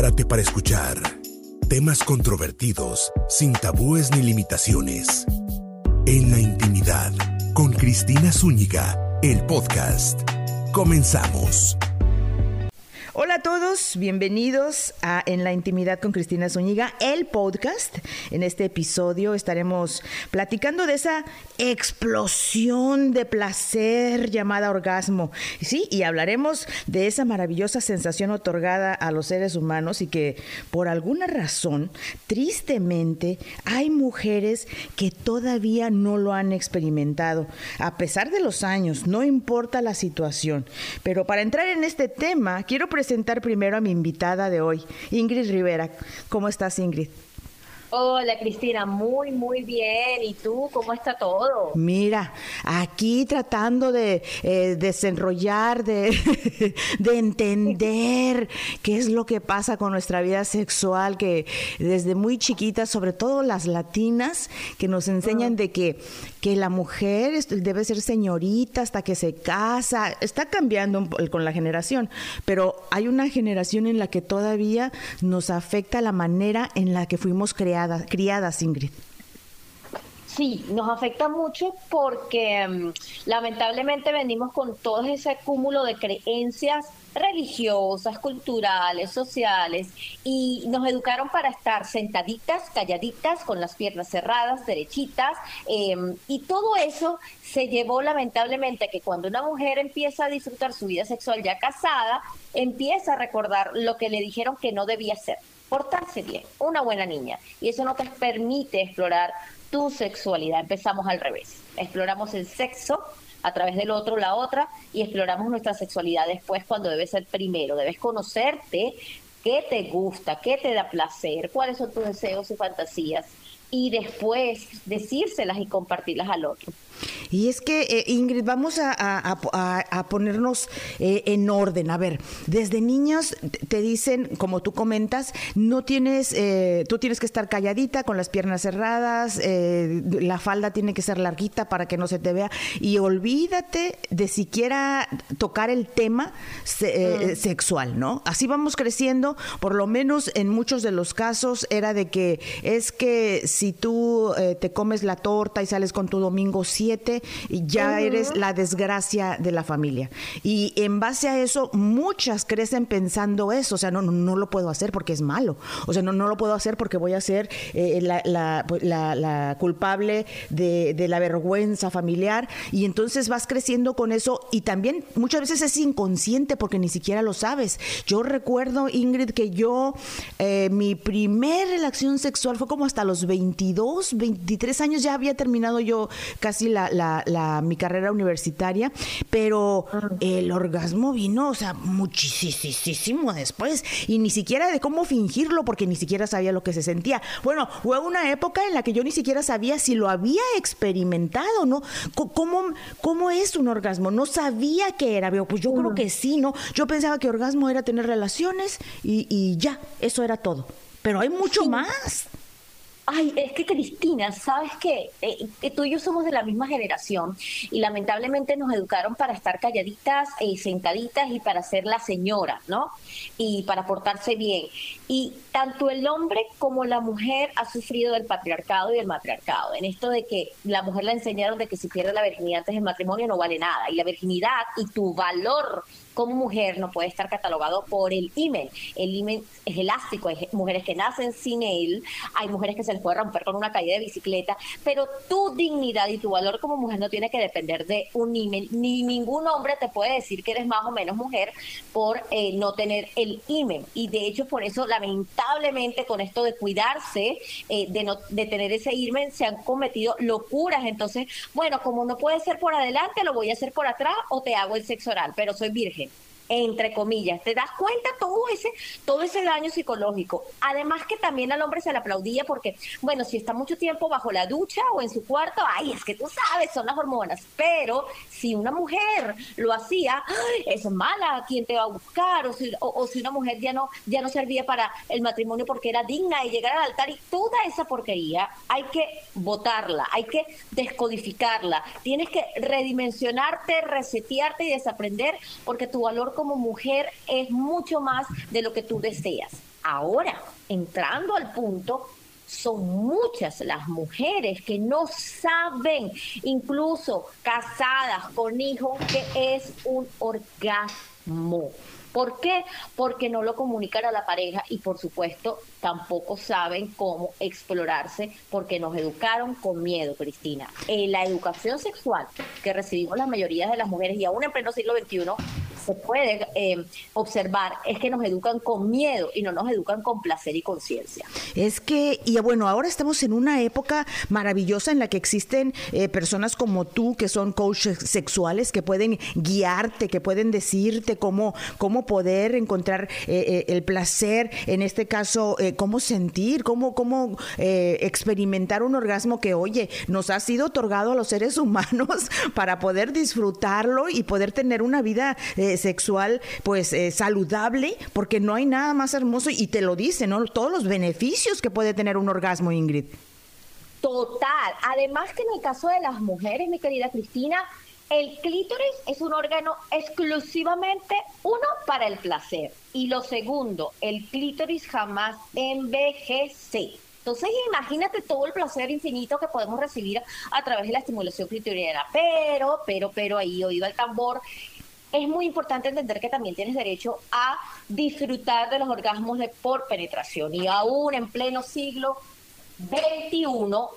Prepárate para escuchar temas controvertidos, sin tabúes ni limitaciones. En la intimidad, con Cristina Zúñiga, el podcast. Comenzamos. Todos, bienvenidos a En la Intimidad con Cristina Zúñiga, el podcast. En este episodio estaremos platicando de esa explosión de placer llamada orgasmo. Sí, y hablaremos de esa maravillosa sensación otorgada a los seres humanos y que por alguna razón, tristemente, hay mujeres que todavía no lo han experimentado. A pesar de los años, no importa la situación. Pero para entrar en este tema, quiero presentar primero a mi invitada de hoy, Ingrid Rivera. ¿Cómo estás, Ingrid? Hola Cristina, muy muy bien. ¿Y tú cómo está todo? Mira, aquí tratando de eh, desenrollar, de, de entender qué es lo que pasa con nuestra vida sexual, que desde muy chiquitas, sobre todo las latinas, que nos enseñan de que, que la mujer debe ser señorita hasta que se casa. Está cambiando con la generación, pero hay una generación en la que todavía nos afecta la manera en la que fuimos creados criadas, Ingrid. Sí, nos afecta mucho porque mm, lamentablemente venimos con todo ese cúmulo de creencias religiosas, culturales, sociales, y nos educaron para estar sentaditas, calladitas, con las piernas cerradas, derechitas, em, y todo eso se llevó lamentablemente que cuando una mujer empieza a disfrutar su vida sexual ya casada, empieza a recordar lo que le dijeron que no debía ser portarse bien, una buena niña. Y eso no te permite explorar tu sexualidad. Empezamos al revés. Exploramos el sexo a través del otro, la otra, y exploramos nuestra sexualidad después cuando debe ser primero. Debes conocerte qué te gusta, qué te da placer, cuáles son tus deseos y fantasías, y después decírselas y compartirlas al otro. Y es que, eh, Ingrid, vamos a, ponernos eh, en orden. A ver, desde niños te dicen, como tú comentas, no tienes, eh, tú tienes que estar calladita, con las piernas cerradas, la falda tiene que ser larguita para que no se te vea. Y olvídate de siquiera tocar el tema mm. sexual, ¿no? Así vamos creciendo, por lo menos en muchos de los casos era de que es que si tú te comes la torta y sales con tu domingo ya eres la desgracia de la familia. Y en base a eso, muchas crecen pensando eso, o sea, no, no, lo puedo hacer porque es malo, o sea, no, no lo puedo hacer porque voy a ser eh, pues, la, la, culpable de, de la vergüenza familiar, y entonces vas creciendo con eso y también muchas veces es inconsciente porque ni siquiera lo sabes. Yo recuerdo, Ingrid, que yo, eh, mi primer relación sexual fue como hasta los 22, 23 años, ya había terminado yo casi la la, mi carrera universitaria, pero el orgasmo vino, o sea, muchísimo después, y ni siquiera de cómo fingirlo, porque ni siquiera sabía lo que se sentía. Bueno, fue una época en la que yo ni siquiera sabía si lo había experimentado, ¿no? ¿Cómo, cómo es un orgasmo? No sabía qué era, pues yo creo que sí, ¿no? Yo pensaba que orgasmo era tener relaciones y, y ya, eso era todo. Pero hay mucho más. Ay, es que Cristina, ¿sabes qué? Eh, eh, tú y yo somos de la misma generación y lamentablemente nos educaron para estar calladitas y sentaditas y para ser la señora, ¿no? Y para portarse bien. Y tanto el hombre como la mujer ha sufrido del patriarcado y del matriarcado. En esto de que la mujer le enseñaron de que si pierde la virginidad antes del matrimonio no vale nada. Y la virginidad y tu valor como mujer no puede estar catalogado por el imen. El imen es elástico, hay mujeres que nacen sin él, hay mujeres que se les puede romper con una caída de bicicleta, pero tu dignidad y tu valor como mujer no tiene que depender de un imen, ni ningún hombre te puede decir que eres más o menos mujer por eh, no tener el imen. Y de hecho, por eso, lamentablemente, con esto de cuidarse, eh, de, no, de tener ese imen, se han cometido locuras. Entonces, bueno, como no puede ser por adelante, lo voy a hacer por atrás o te hago el sexo oral, pero soy virgen entre comillas. ¿Te das cuenta todo ese, todo ese daño psicológico? Además que también al hombre se le aplaudía porque, bueno, si está mucho tiempo bajo la ducha o en su cuarto, ay, es que tú sabes, son las hormonas. Pero si una mujer lo hacía, es mala, ¿quién te va a buscar? O si, o, si una mujer ya no, ya no servía para el matrimonio porque era digna de llegar al altar y toda esa porquería hay que votarla, hay que descodificarla. Tienes que redimensionarte, resetearte y desaprender porque tu valor como mujer es mucho más de lo que tú deseas. Ahora, entrando al punto, son muchas las mujeres que no saben, incluso casadas con hijos, que es un orgasmo. ¿Por qué? Porque no lo comunican a la pareja y por supuesto tampoco saben cómo explorarse porque nos educaron con miedo, Cristina. En la educación sexual que recibimos la mayoría de las mujeres y aún en pleno siglo XXI se puede eh, observar es que nos educan con miedo y no nos educan con placer y conciencia. Es que, y bueno, ahora estamos en una época maravillosa en la que existen eh, personas como tú que son coaches sexuales que pueden guiarte, que pueden decirte cómo, cómo poder encontrar eh, el placer, en este caso, cómo sentir, cómo, cómo experimentar un orgasmo que, oye, nos ha sido otorgado a los seres humanos para poder disfrutarlo y poder tener una vida sexual pues eh, saludable, porque no hay nada más hermoso y te lo dice, ¿no? Todos los beneficios que puede tener un orgasmo, Ingrid. Total. Además que en el caso de las mujeres, mi querida Cristina, el clítoris es un órgano exclusivamente uno para el placer y lo segundo, el clítoris jamás envejece. Entonces imagínate todo el placer infinito que podemos recibir a través de la estimulación clitoriana. Pero, pero, pero ahí oído el tambor, es muy importante entender que también tienes derecho a disfrutar de los orgasmos de por penetración y aún en pleno siglo XXI,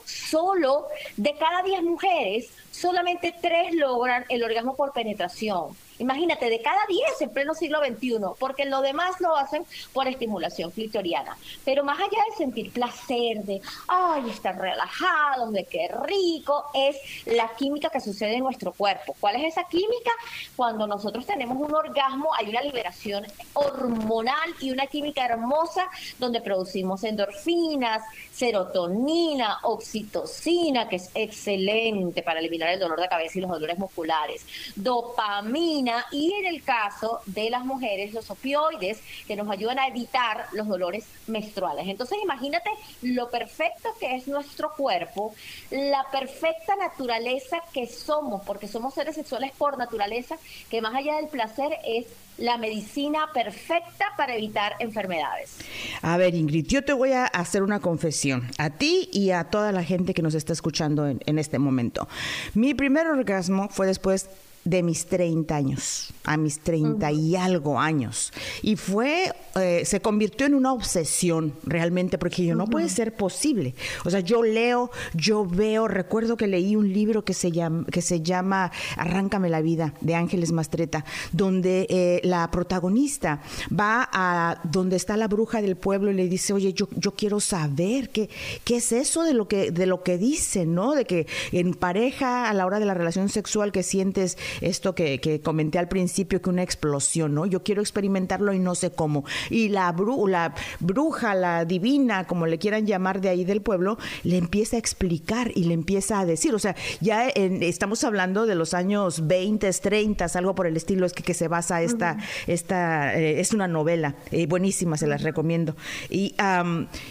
solo de cada 10 mujeres, solamente 3 logran el orgasmo por penetración. Imagínate, de cada 10 en pleno siglo XXI, porque lo demás lo hacen por estimulación clitoriana. Pero más allá de sentir placer, de, ay, estar relajado, de qué rico, es la química que sucede en nuestro cuerpo. ¿Cuál es esa química? Cuando nosotros tenemos un orgasmo, hay una liberación hormonal y una química hermosa donde producimos endorfinas, serotonina, oxitocina, que es excelente para eliminar el dolor de cabeza y los dolores musculares, dopamina, y en el caso de las mujeres los opioides que nos ayudan a evitar los dolores menstruales. Entonces imagínate lo perfecto que es nuestro cuerpo, la perfecta naturaleza que somos, porque somos seres sexuales por naturaleza, que más allá del placer es la medicina perfecta para evitar enfermedades. A ver, Ingrid, yo te voy a hacer una confesión, a ti y a toda la gente que nos está escuchando en, este momento. Mi primer orgasmo fue después de mis 30 años, a mis 30 y algo años. Y fue, eh, se convirtió en una obsesión realmente, porque yo no puede ser posible. O sea, yo leo, yo veo, recuerdo que leí un libro que se llama, que se llama Arráncame la vida, de Ángeles Mastreta, donde eh, la protagonista va a donde está la bruja del pueblo y le dice, oye, yo, yo quiero saber qué, qué es eso de lo que, de lo que dicen, ¿no? De que en pareja, a la hora de la relación sexual, que sientes esto que, comenté al principio, que una explosión, ¿no? Yo quiero experimentarlo y no sé cómo. Y la, la bruja, la divina, como le quieran llamar de ahí del pueblo, le empieza a explicar y le empieza a decir, o sea, ya estamos hablando de los años 20, 30, algo por el estilo, es que, que se basa esta, esta eh, es una novela eh, buenísima, se las recomiendo. Y,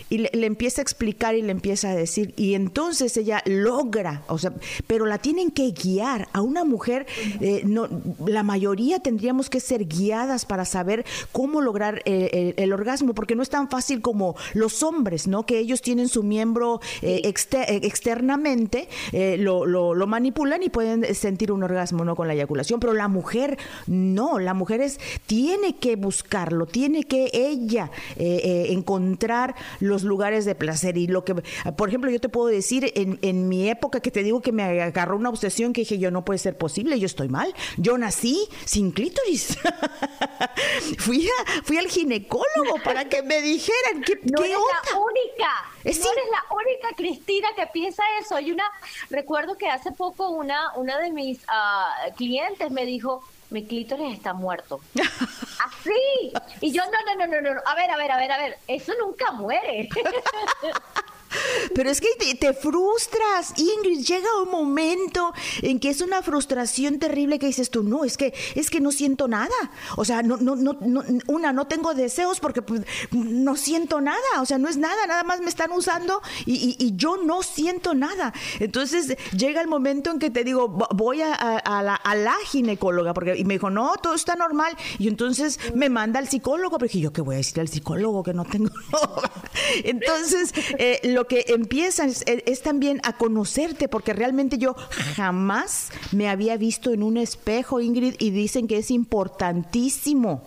y le, le empieza a explicar y le empieza a decir, y entonces ella logra, o sea, pero la tienen que guiar a una mujer eh, no, la mayoría tendríamos que ser guiadas para saber cómo lograr eh, el, orgasmo, porque no es tan fácil como los hombres, ¿no? Que ellos tienen su miembro eh, externamente, lo, lo, manipulan y pueden sentir un orgasmo, ¿no? Con la eyaculación, pero la mujer no, la mujer es, tiene que buscarlo, tiene que ella encontrar los lugares de placer y lo que, por ejemplo, yo te puedo decir, en, en mi época que te digo que me agarró una obsesión que dije, yo no puede ser posible, yo estoy mal. Yo nací sin clítoris. fui, fui al ginecólogo para que me dijeran qué, no eres la única. no eres la única Cristina que piensa eso. Hay una, recuerdo que hace poco una, una de mis ah, clientes me dijo, mi clítoris está muerto. Así. Y yo, no, no, no, no, no. A ver, a ver, a ver, a ver. Eso nunca muere. Pero es que te, frustras, Ingrid. Llega un momento en que es una frustración terrible que dices tú, no, es que es que no siento nada. O sea, no, no, no, una, no tengo deseos porque pues, no siento nada. O sea, no es nada, nada más me están usando y, yo no siento nada. Entonces llega el momento en que te digo, voy a, la, ginecóloga, porque y me dijo, no, todo está normal. Y entonces me manda al psicólogo, porque yo, ¿qué voy a decir al psicólogo que no tengo? entonces, eh, lo que empiezas es, también a conocerte, porque realmente yo jamás me había visto en un espejo, Ingrid, y dicen que es importantísimo.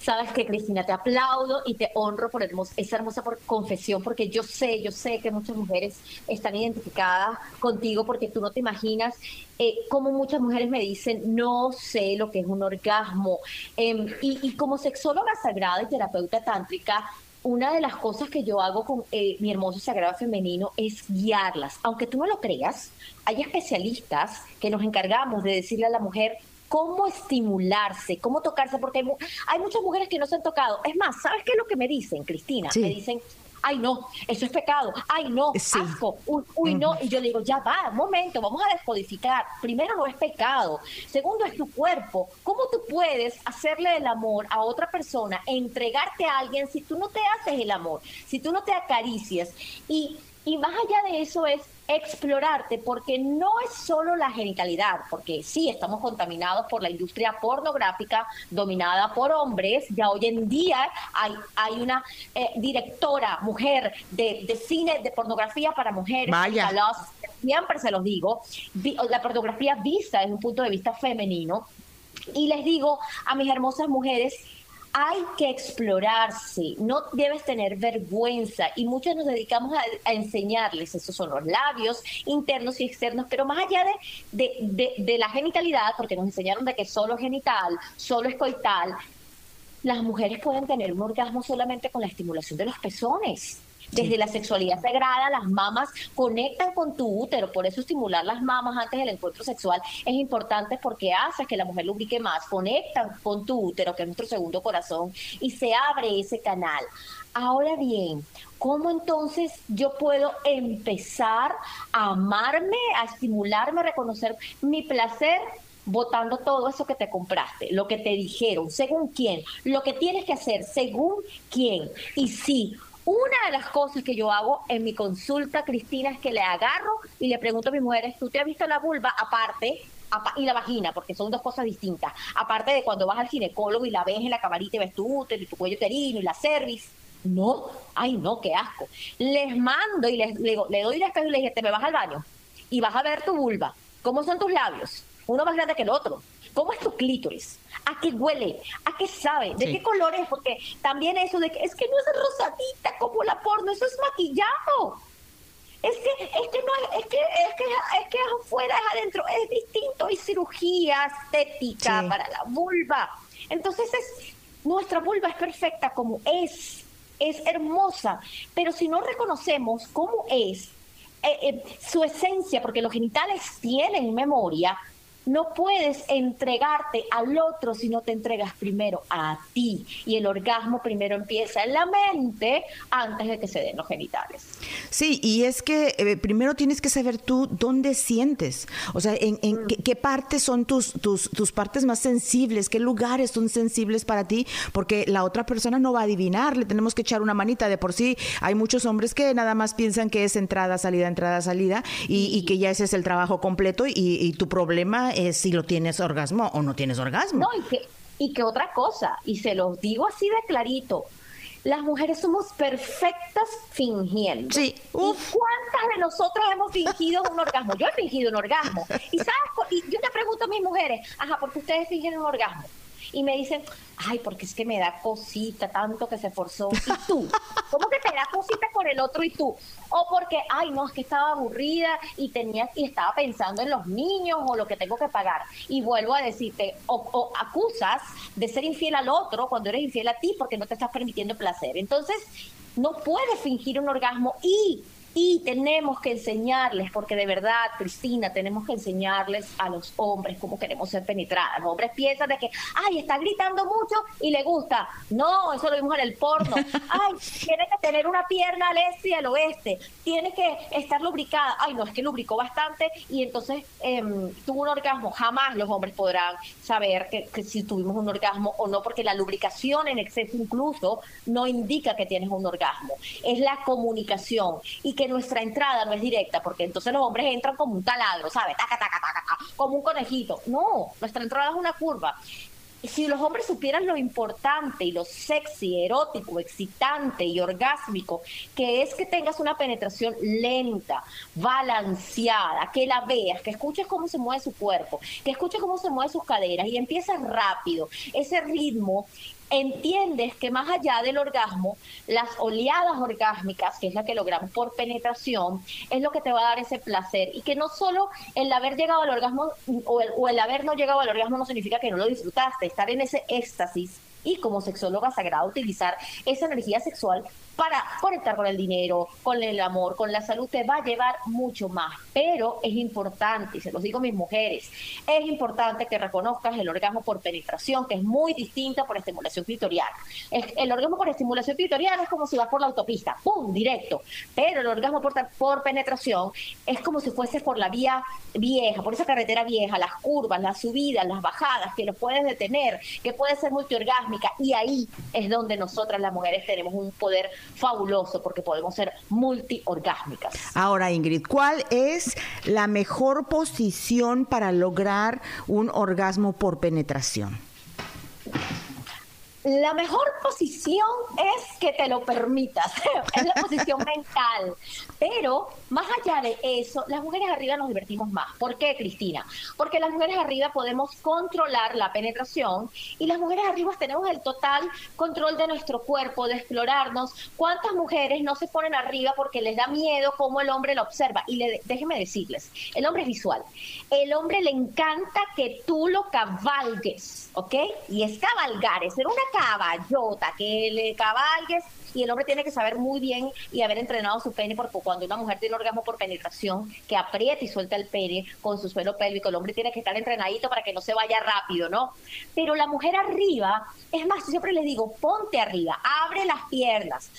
Sabes que Cristina, te aplaudo y te honro por esa hermosa confesión, porque yo sé, yo sé que muchas mujeres están identificadas contigo, porque tú no te imaginas eh, como muchas mujeres me dicen, no sé lo que es un orgasmo. Em, y como sexóloga sagrada y terapeuta tántrica, una de las cosas que yo hago con eh, mi hermoso sagrado femenino es guiarlas. Aunque tú no lo creas, hay especialistas que nos encargamos de decirle a la mujer cómo estimularse, cómo tocarse, porque hay, muchas mujeres que no se han tocado. Es más, ¿sabes qué es lo que me dicen, Cristina? Me dicen, ay no, eso es pecado, ay no, asco, uy, no. Y yo digo, ya va, un momento, vamos a descodificar. Primero no es pecado, segundo es tu cuerpo. ¿Cómo tú puedes hacerle el amor a otra persona, entregarte a alguien si tú no te haces el amor, si tú no te acaricias? Y, y más allá de eso es explorarte, porque no es solo la genitalidad, porque sí, estamos contaminados por la industria pornográfica dominada por hombres, ya hoy en día hay, hay una eh, directora mujer de, de, cine de pornografía para mujeres, siempre se los digo, la pornografía vista desde un punto de vista femenino, y les digo a mis hermosas mujeres, hay que explorarse, no debes tener vergüenza y muchos nos dedicamos a, enseñarles, esos son los labios internos y externos, pero más allá de, de, la genitalidad, porque nos enseñaron de que solo genital, solo es coital, las mujeres pueden tener un orgasmo solamente con la estimulación de los pezones. Desde la sexualidad sagrada, las mamas conectan con tu útero, por eso estimular las mamas antes del encuentro sexual es importante porque hace que la mujer lubrique más, conectan con tu útero, que es nuestro segundo corazón, y se abre ese canal. Ahora bien, ¿cómo entonces yo puedo empezar a amarme, a estimularme, a reconocer mi placer votando todo eso que te compraste, lo que te dijeron, según quién, lo que tienes que hacer, según quién. Y sí, una de las cosas que yo hago en mi consulta, Cristina, es que le agarro y le pregunto a mis mujeres, ¿tú te has visto la vulva aparte? y la vagina, porque son dos cosas distintas. Aparte de cuando vas al ginecólogo y la ves en la camarita y ves tu útero y tu cuello uterino y la cervix. No, ay no, qué asco. Les mando y les, le, le doy la espejo y le dije, te me vas al baño y vas a ver tu vulva. ¿Cómo son tus labios? Uno más grande que el otro. ¿Cómo es tu clítoris? ¿A qué huele? ¿A qué sabe? ¿De qué color es? Porque también eso de que es que no es rosadita como la porno, eso es maquillado. Es que, es que no es que, es que, es que afuera es adentro, es distinto, hay cirugía estética para la vulva. Entonces es, nuestra vulva es perfecta como es, es hermosa, pero si no reconocemos cómo es, eh, eh, su esencia, porque los genitales tienen memoria, no puedes entregarte al otro si no te entregas primero a ti. Y el orgasmo primero empieza en la mente antes de que se den los genitales. Sí, y es que eh, primero tienes que saber tú dónde sientes. O sea, en, mm. qué, partes son tus, tus, tus partes más sensibles, qué lugares son sensibles para ti, porque la otra persona no va a adivinar, le tenemos que echar una manita. De por sí, hay muchos hombres que nada más piensan que es entrada, salida, entrada, salida, y, que ya ese es el trabajo completo, y, y tu problema es si lo tienes orgasmo o no tienes orgasmo. No, y que, y que otra cosa, y se los digo así de clarito, las mujeres somos perfectas fingiendo. Sí. ¿Y cuántas de nosotros hemos fingido un orgasmo? Yo he fingido un orgasmo. Y sabes, y yo te pregunto a mis mujeres, ajá, ¿por qué ustedes fingen un orgasmo? y me dicen, ay, porque es que me da cosita tanto que se forzó. ¿Y tú? ¿Cómo que te da cosita el otro y tú? O porque, ay, no, es que estaba aburrida y tenía y estaba pensando en los niños o lo que tengo que pagar. Y vuelvo a decirte, o, acusas de ser infiel al otro cuando eres infiel a ti porque no te estás permitiendo placer. Entonces, no puedes fingir un orgasmo y Y tenemos que enseñarles, porque de verdad, Cristina, tenemos que enseñarles a los hombres cómo queremos ser penetradas. Los hombres piensan de que, ay, está gritando mucho y le gusta. No, eso lo vimos en el porno. Ay, tiene que tener una pierna al este y al oeste. Tiene que estar lubricada. Ay, no, es que lubricó bastante y entonces em, tuvo un orgasmo. Jamás los hombres podrán saber que, que si tuvimos un orgasmo o no, porque la lubricación en exceso incluso no indica que tienes un orgasmo. Es la comunicación y que nuestra entrada no es directa, porque entonces los hombres entran como un taladro, ¿sabes? Taca, taca, taca, taca, como un conejito. No, nuestra entrada es una curva si los hombres supieran lo importante y lo sexy, erótico, excitante y orgásmico que es que tengas una penetración lenta, balanceada, que la veas, que escuches cómo se mueve su cuerpo, que escuches cómo se mueve sus caderas y empiezas rápido, ese ritmo entiendes que más allá del orgasmo, las oleadas orgásmicas, que es la que logramos por penetración, es lo que te va a dar ese placer. Y que no solo el haber llegado al orgasmo o el, o el haber no llegado al orgasmo no significa que no lo disfrutaste, estar en ese éxtasis y como sexóloga sagrada utilizar esa energía sexual para conectar con el dinero, con el amor, con la salud, te va a llevar mucho más. Pero es importante, y se los digo a mis mujeres, es importante que reconozcas el orgasmo por penetración, que es muy distinta por estimulación clitorial. El orgasmo por estimulación clitorial es como si vas por la autopista, ¡pum! directo. Pero el orgasmo por, por penetración es como si fuese por la vía vieja, por esa carretera vieja, las curvas, las subidas, las bajadas, que lo puedes detener, que puede ser Y ahí es donde nosotras las mujeres tenemos un poder fabuloso porque podemos ser multiorgásmicas. Ahora, Ingrid, ¿cuál es la mejor posición para lograr un orgasmo por penetración? La mejor posición es que te lo permitas, es la posición mental. Pero más allá de eso, las mujeres arriba nos divertimos más. ¿Por qué, Cristina? Porque las mujeres arriba podemos controlar la penetración y las mujeres arriba tenemos el total control de nuestro cuerpo, de explorarnos. ¿Cuántas mujeres no se ponen arriba porque les da miedo cómo el hombre lo observa? Y le, déjenme decirles, el hombre es visual. El hombre le encanta que tú lo cabalgues, ¿ok? Y es cabalgar, es ser una caballota, que le cabalgues y el hombre tiene que saber muy bien y haber entrenado su pene porque cuando una mujer tiene orgasmo por penetración, que aprieta y suelta el pene con su suelo pélvico, el hombre tiene que estar entrenadito para que no se vaya rápido, ¿no? Pero la mujer arriba, es más, siempre les digo, ponte arriba, abre las piernas,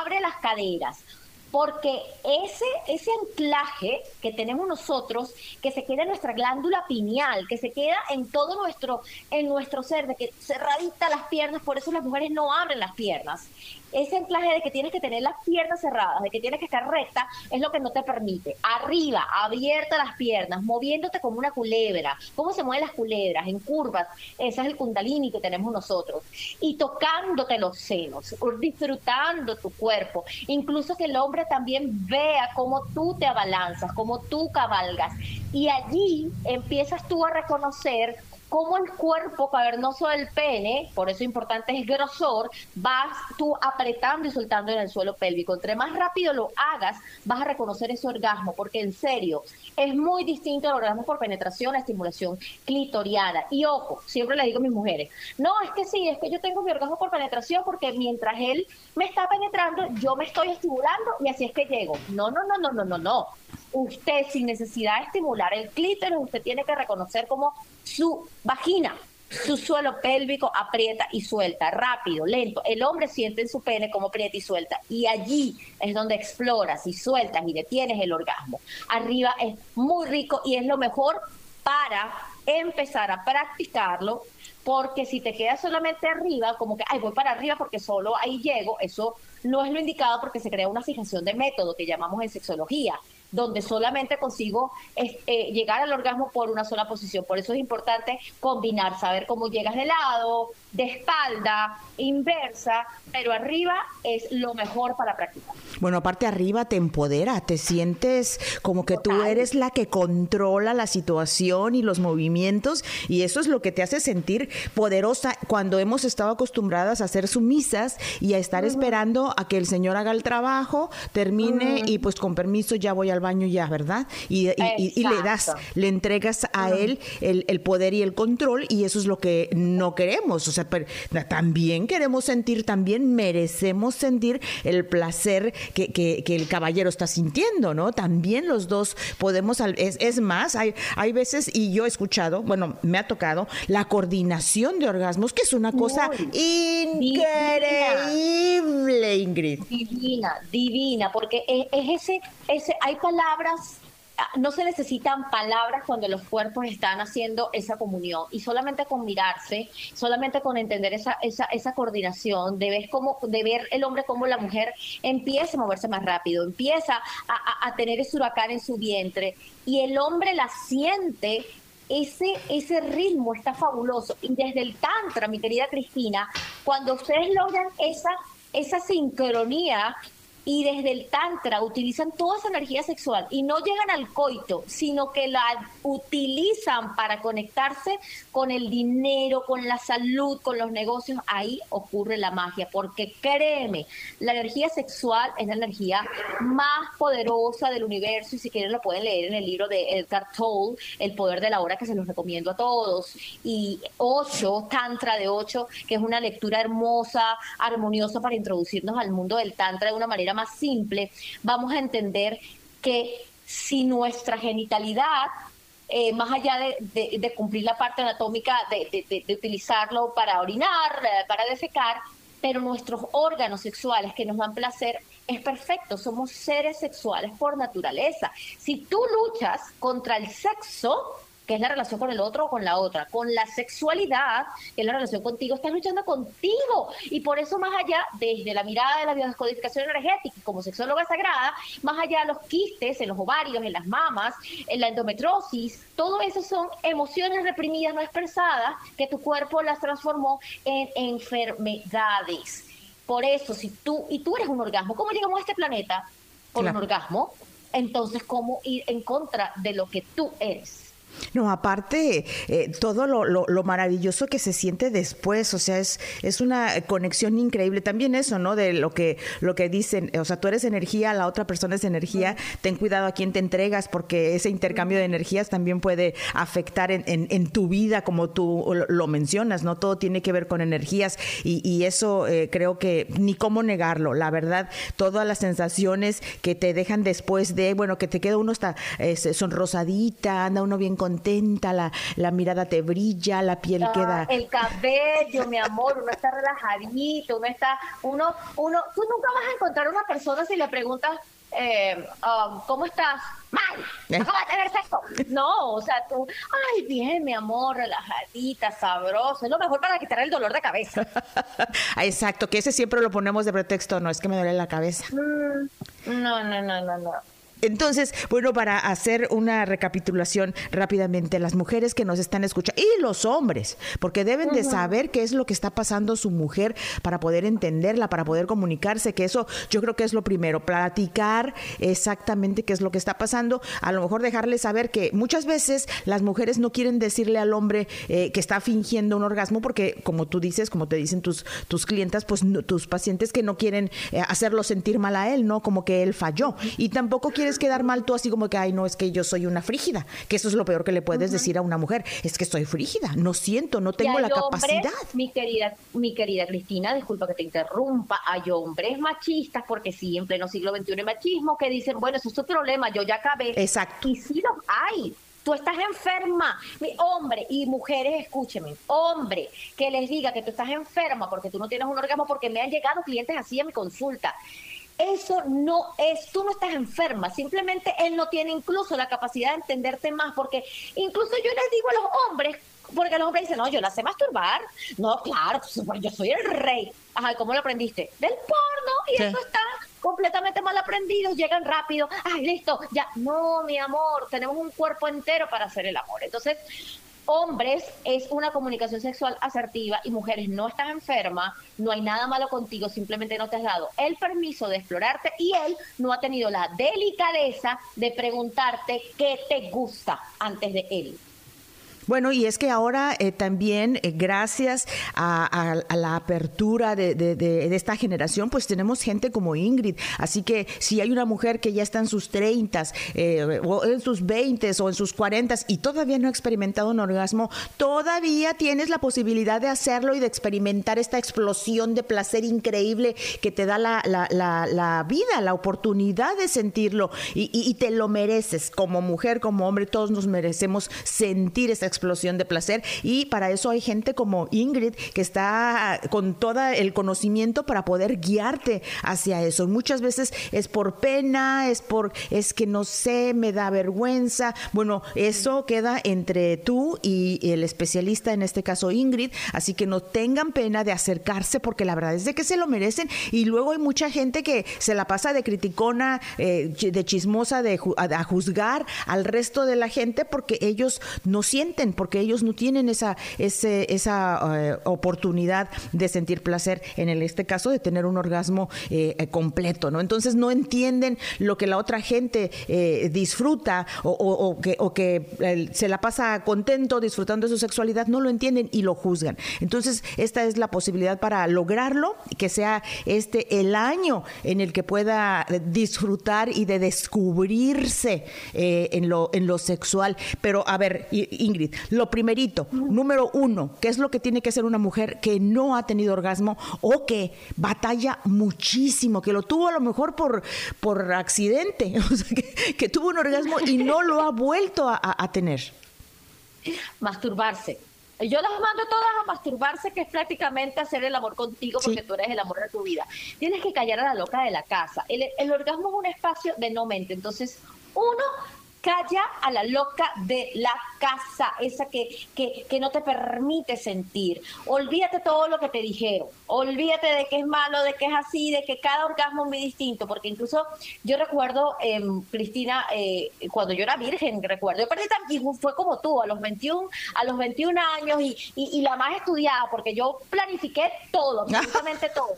abre las caderas, porque ese, ese anclaje que tenemos nosotros, que se queda en nuestra glándula pineal, que se queda en todo nuestro, en nuestro ser, de que cerradita las piernas, por eso las mujeres no abren las piernas ese anclaje de que tienes que tener las piernas cerradas, de que tienes que estar recta, es lo que no te permite. Arriba, abierta las piernas, moviéndote como una culebra. ¿Cómo se mueven las culebras? En curvas. Ese es el kundalini que tenemos nosotros. Y tocándote los senos, disfrutando tu cuerpo. Incluso que el hombre también vea cómo tú te abalanzas, cómo tú cabalgas. Y allí empiezas tú a reconocer cómo el cuerpo cavernoso del pene, por eso importante es grosor, vas tú apretando y soltando en el suelo pélvico. Entre más rápido lo hagas, vas a reconocer ese orgasmo, porque en serio, es muy distinto el orgasmo por penetración a estimulación clitoriana. Y ojo, siempre le digo a mis mujeres, no, es que sí, es que yo tengo mi orgasmo por penetración porque mientras él me está penetrando, yo me estoy estimulando y así es que llego. No, no, no, no, no, no, no usted sin necesidad de estimular el clítoris, usted tiene que reconocer como su vagina, su suelo pélvico aprieta y suelta, rápido, lento. El hombre siente en su pene como aprieta y suelta. Y allí es donde exploras y sueltas y detienes el orgasmo. Arriba es muy rico y es lo mejor para empezar a practicarlo, porque si te quedas solamente arriba, como que, ay, voy para arriba porque solo ahí llego, eso no es lo indicado porque se crea una fijación de método que llamamos en sexología donde solamente consigo eh, llegar al orgasmo por una sola posición. Por eso es importante combinar, saber cómo llegas de lado, de espalda, inversa, pero arriba es lo mejor para practicar. Bueno, aparte arriba te empodera, te sientes como que tú eres la que controla la situación y los movimientos y eso es lo que te hace sentir poderosa cuando hemos estado acostumbradas a ser sumisas y a estar esperando a que el Señor haga el trabajo, termine y pues con permiso ya voy al baño ya, ¿verdad? Y, le das, le entregas a él el, el, poder y el control y eso es lo que no queremos. O sea, también queremos sentir, también merecemos sentir el placer que, que, que el caballero está sintiendo, ¿no? También los dos podemos, es, es más, hay, hay veces, y yo he escuchado, bueno, me ha tocado, la coordinación de orgasmos, que es una cosa increíble, Ingrid. Divina, divina, porque es, ese, ese, hay palabras Ah, no se necesitan palabras cuando los cuerpos están haciendo esa comunión y solamente con mirarse, solamente con entender esa, esa, esa coordinación, de ver, cómo, de ver el hombre como la mujer empieza a moverse más rápido, empieza a, a tener ese huracán en su vientre y el hombre la siente ese, ese ritmo está fabuloso. Y desde el Tantra, mi querida Cristina, cuando ustedes logran esa, esa sincronía y desde el tantra utilizan toda esa energía sexual y no llegan al coito, sino que la utilizan para conectarse con el dinero, con la salud, con los negocios, ahí ocurre la magia, porque créeme, la energía sexual es la energía más poderosa del universo y si quieren lo pueden leer en el libro de Edgar Tolle, El poder de la hora, que se los recomiendo a todos, y ocho, Tantra de ocho, que es una lectura hermosa, armoniosa para introducirnos al mundo del Tantra de una manera más simple, vamos a entender que si nuestra genitalidad eh, más allá de, cumplir la parte anatómica de, utilizarlo para orinar, eh, para defecar, pero nuestros órganos sexuales que nos dan placer es perfecto, somos seres sexuales por naturaleza. Si tú luchas contra el sexo, que es la relación con el otro o con la otra, con la sexualidad, que es la relación contigo, estás luchando contigo. Y por eso, más allá, desde la mirada de la biodescodificación energética, como sexóloga sagrada, más allá de los quistes en los ovarios, en las mamas, en la endometrosis, todo eso son emociones reprimidas, no expresadas, que tu cuerpo las transformó en enfermedades. Por eso, si tú, y tú eres un orgasmo, ¿cómo llegamos a este planeta? Por un orgasmo. Entonces, ¿cómo ir en contra de lo que tú eres? No, aparte, eh, todo lo, lo, maravilloso que se siente después, o sea, es, es una conexión increíble. También eso, ¿no? De lo que, lo que dicen, o sea, tú eres energía, la otra persona es energía, ten cuidado a quién te entregas, porque ese intercambio de energías también puede afectar en, en, tu vida, como tú lo mencionas, ¿no? Todo tiene que ver con energías y, y eso eh, creo que ni cómo negarlo, la verdad, todas las sensaciones que te dejan después de, bueno, que te queda uno hasta eh, sonrosadita, anda uno bien contenta, la, la mirada te brilla, la piel ah, queda... El cabello, mi amor, uno está relajadito, uno está, uno, uno, tú nunca vas a encontrar una persona si le preguntas, eh, um, ¿cómo estás? Mal, ¿Eh? acabo de tener sexo. No, o sea, tú, ay, bien, mi amor, relajadita, sabroso. Es lo mejor para quitar el dolor de cabeza. Exacto, que ese siempre lo ponemos de pretexto, no es que me duele la cabeza. Mm, no, no, no, no, no. Entonces, bueno, para hacer una recapitulación rápidamente, las mujeres que nos están escuchando y los hombres, porque deben de saber qué es lo que está pasando su mujer para poder entenderla, para poder comunicarse, que eso yo creo que es lo primero, platicar exactamente qué es lo que está pasando, a lo mejor dejarle saber que muchas veces las mujeres no quieren decirle al hombre eh, que está fingiendo un orgasmo porque como tú dices, como te dicen tus tus clientas, pues tus pacientes que no quieren eh, hacerlo sentir mal a él, ¿no? Como que él falló y tampoco quiere quedar mal tú así como que, ay, no, es que yo soy una frígida, que eso es lo peor que le puedes decir a una mujer, es que soy frígida, no siento, no tengo la capacidad. Mi querida, mi querida Cristina, disculpa que te interrumpa, hay hombres machistas, porque sí, en pleno siglo XXI hay machismo, que dicen, bueno, eso es tu problema, yo ya acabé. Exacto. Y sí los hay, tú estás enferma. Mi hombre y mujeres, escúcheme, hombre, que les diga que tú estás enferma porque tú no tienes un orgasmo, porque me han llegado clientes así a mi consulta. Eso no es, tú no estás enferma, simplemente él no tiene incluso la capacidad de entenderte más, porque incluso yo les digo a los hombres, porque los hombres dicen, no, yo la sé masturbar. No, claro, pues, yo soy el rey. Ajá, ¿cómo lo aprendiste? Del porno, y eso está completamente mal aprendido, llegan rápido, ay, listo, ya. No, mi amor, tenemos un cuerpo entero para hacer el amor. Entonces, hombres es una comunicación sexual asertiva y mujeres no estás enferma, no hay nada malo contigo, simplemente no te has dado el permiso de explorarte y él no ha tenido la delicadeza de preguntarte qué te gusta antes de él. Bueno, y es que ahora eh, también, eh, gracias a, la apertura de, esta generación, pues tenemos gente como Ingrid. Así que si hay una mujer que ya está en sus 30, eh, o en sus 20 o en sus 40 y todavía no ha experimentado un orgasmo, todavía tienes la posibilidad de hacerlo y de experimentar esta explosión de placer increíble que te da la, la, vida, la oportunidad de sentirlo. Y, y, te lo mereces como mujer, como hombre, todos nos merecemos sentir esta explosión de placer y para eso hay gente como Ingrid que está con todo el conocimiento para poder guiarte hacia eso. Muchas veces es por pena, es por es que no sé, me da vergüenza. Bueno, eso queda entre tú y el especialista, en este caso Ingrid, así que no tengan pena de acercarse porque la verdad es de que se lo merecen y luego hay mucha gente que se la pasa de criticona, eh, de chismosa, de a juzgar al resto de la gente porque ellos no sienten porque ellos no tienen esa, ese, esa eh, oportunidad de sentir placer, en el, este caso de tener un orgasmo eh, eh, completo, ¿no? Entonces no entienden lo que la otra gente disfruta o, que, o que se la pasa contento disfrutando de su sexualidad, no lo entienden y lo juzgan. Entonces esta es la posibilidad para lograrlo, que sea este el año en el que pueda disfrutar y de descubrirse en, lo, en lo sexual. Pero a ver, Ingrid, lo primerito, número uno, ¿qué es lo que tiene que hacer una mujer que no ha tenido orgasmo o que batalla muchísimo, que lo tuvo a lo mejor por, por accidente, o sea, que, tuvo un orgasmo y no lo ha vuelto a, tener? Masturbarse. Yo las mando todas a masturbarse, que es prácticamente hacer el amor contigo porque tú eres el amor de tu vida. Tienes que callar a la loca de la casa. El, el orgasmo es un espacio de no mente. Entonces, uno, calla a la loca de la casa, esa que, que, que, no te permite sentir. Olvídate todo lo que te dijeron, olvídate de que es malo, de que es así, de que cada orgasmo es muy distinto, porque incluso yo recuerdo, eh, Cristina, eh, cuando yo era virgen, recuerdo, yo perdí también, fue como tú, a los 21, a los 21 años y, y, la más estudiada, porque yo planifiqué todo, absolutamente todo.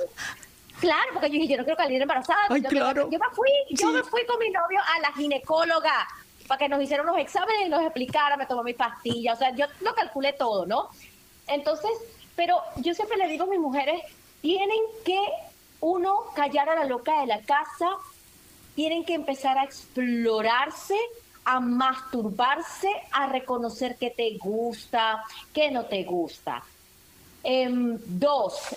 Claro, porque yo dije, yo no quiero salir embarazada. yo, claro. yo, me fui, yo me fui con mi novio a la ginecóloga para que nos hicieran unos exámenes y nos explicara, me tomó mi pastilla, o sea, yo lo calculé todo, ¿no? Entonces, pero yo siempre le digo a mis mujeres, tienen que uno callar a la loca de la casa, tienen que empezar a explorarse, a masturbarse, a reconocer qué te gusta, qué no te gusta. Em, dos,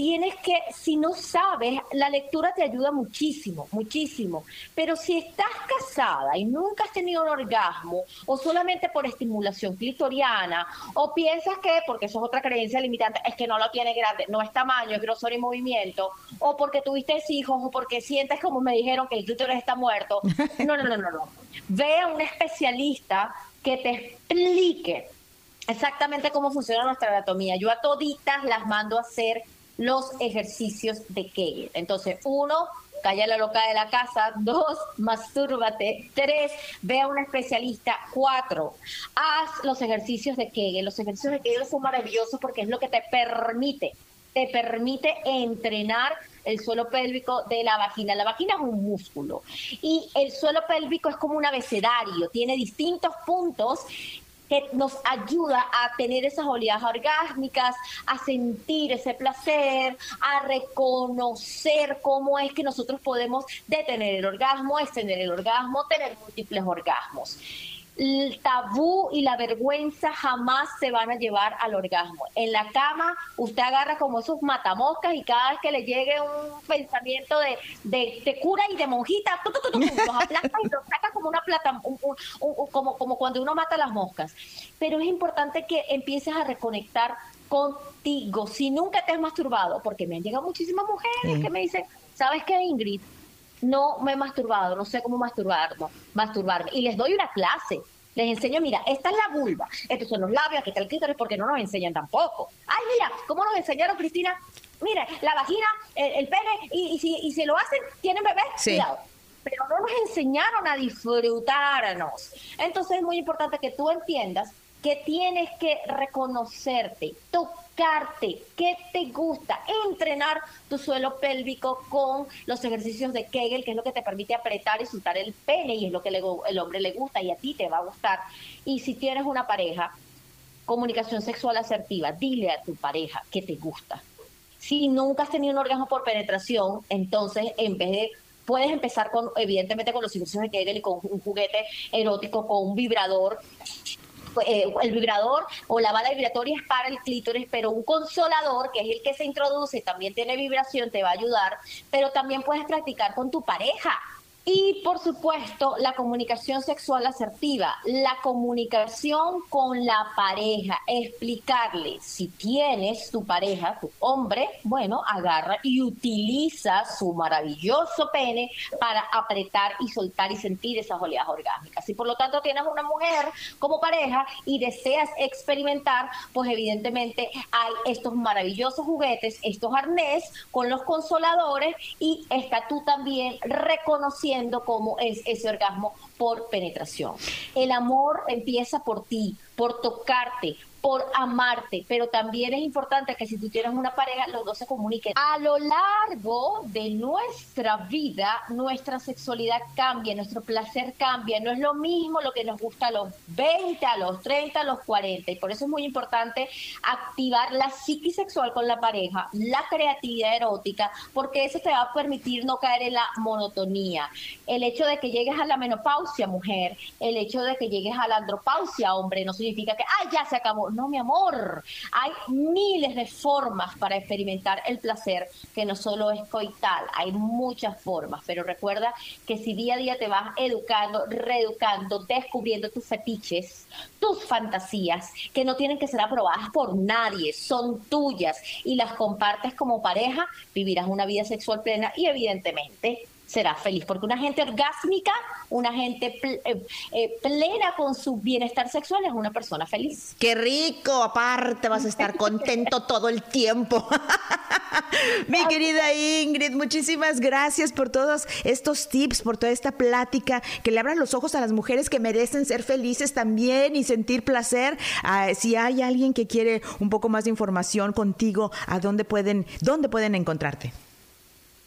tienes que, si no sabes, la lectura te ayuda muchísimo, muchísimo. Pero si estás casada y nunca has tenido un orgasmo, o solamente por estimulación clitoriana, o piensas que, porque eso es otra creencia limitante, es que no lo tiene grande, no es tamaño, es grosor y movimiento, o porque tuviste hijos, o porque sientes como me dijeron que el clítoris está muerto. No, no, no, no, no. Ve a un especialista que te explique exactamente cómo funciona nuestra anatomía. Yo a toditas las mando a hacer los ejercicios de Kegel. Entonces, uno, calla la loca de la casa. Dos, mastúrbate. Tres, ve a un especialista. Cuatro, haz los ejercicios de Kegel. Los ejercicios de Kegel son maravillosos porque es lo que te permite, te permite entrenar el suelo pélvico de la vagina. La vagina es un músculo y el suelo pélvico es como un abecedario, tiene distintos puntos que nos ayuda a tener esas oleadas orgásmicas, a sentir ese placer, a reconocer cómo es que nosotros podemos detener el orgasmo, extender el orgasmo, tener múltiples orgasmos el tabú y la vergüenza jamás se van a llevar al orgasmo. En la cama usted agarra como esos matamoscas y cada vez que le llegue un pensamiento de, de, cura y de monjita, los aplasta y los saca como una plata, como, como cuando uno mata las moscas. Pero es importante que empieces a reconectar contigo. Si nunca te has masturbado, porque me han llegado muchísimas mujeres que me dicen, ¿sabes qué, Ingrid? no me he masturbado, no sé cómo masturbarme, masturbarme. Y les doy una clase. Les enseño, mira, esta es la vulva, estos son los labios, aquí está el clítoris, porque no nos enseñan tampoco. Ay, mira, ¿cómo nos enseñaron, Cristina? Mira, la vagina, el, pene, y, si, y si lo hacen, tienen bebés, cuidado. Pero no nos enseñaron a disfrutarnos. Entonces es muy importante que tú entiendas que tienes que reconocerte, tocarte, qué te gusta, entrenar tu suelo pélvico con los ejercicios de Kegel, que es lo que te permite apretar y soltar el pene y es lo que el hombre le gusta y a ti te va a gustar. Y si tienes una pareja, comunicación sexual asertiva, dile a tu pareja que te gusta. Si nunca has tenido un orgasmo por penetración, entonces en vez de puedes empezar con, evidentemente, con los ejercicios de Kegel y con un juguete erótico, con un vibrador. Eh, el vibrador o la bala vibratoria es para el clítoris, pero un consolador, que es el que se introduce, también tiene vibración, te va a ayudar, pero también puedes practicar con tu pareja. Y por supuesto, la comunicación sexual asertiva, la comunicación con la pareja, explicarle si tienes tu pareja, tu hombre, bueno, agarra y utiliza su maravilloso pene para apretar y soltar y sentir esas oleadas orgánicas. Y por lo tanto tienes una mujer como pareja y deseas experimentar, pues evidentemente hay estos maravillosos juguetes, estos arnés con los consoladores y está tú también reconociendo cómo es ese orgasmo por penetración. El amor empieza por ti, por tocarte, por amarte, pero también es importante que si tú tienes una pareja, los dos se comuniquen. A lo largo de nuestra vida, nuestra sexualidad cambia, nuestro placer cambia, no es lo mismo lo que nos gusta a los 20, a los 30, a los 40, y por eso es muy importante activar la psiquis sexual con la pareja, la creatividad erótica, porque eso te va a permitir no caer en la monotonía. El hecho de que llegues a la menopausia, mujer, el hecho de que llegues a la andropausia, hombre, no significa que, ay, ya se acabó no, mi amor. Hay miles de formas para experimentar el placer que no solo es coital, hay muchas formas, pero recuerda que si día a día te vas educando, reeducando, descubriendo tus fetiches, tus fantasías, que no tienen que ser aprobadas por nadie, son tuyas y las compartes como pareja, vivirás una vida sexual plena y evidentemente será feliz, porque una gente orgásmica, una gente eh, eh, plena con su bienestar sexual es una persona feliz. Qué rico, aparte vas a estar contento todo el tiempo. Mi querida Ingrid, muchísimas gracias por todos estos tips, por toda esta plática, que le abran los ojos a las mujeres que merecen ser felices también y sentir placer. Ah, si hay alguien que quiere un poco más de información contigo, ¿a dónde pueden, dónde pueden encontrarte?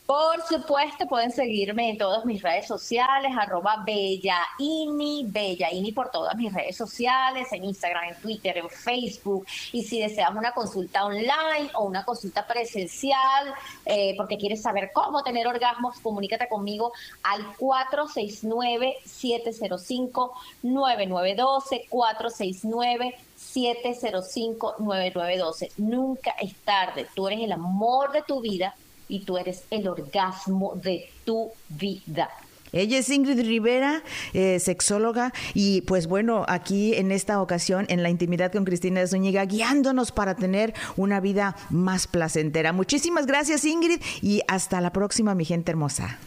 Por supuesto, pueden seguirme en todas mis redes sociales, arroba Bellaini, Bellaini por todas mis redes sociales, en Instagram, en Twitter, en Facebook. Y si deseas una consulta online o una consulta presencial, eh, porque quieres saber cómo tener orgasmos, comunícate conmigo al 469-705-9912, 469 705-9912. Nunca es tarde. Tú eres el amor de tu vida y tú eres el orgasmo de tu vida. Ella es Ingrid Rivera, eh, sexóloga, y pues bueno, aquí en esta ocasión, en la intimidad con Cristina Zúñiga, guiándonos para tener una vida más placentera. Muchísimas gracias, Ingrid, y hasta la próxima, mi gente hermosa.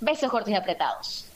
Besos cortos y apretados.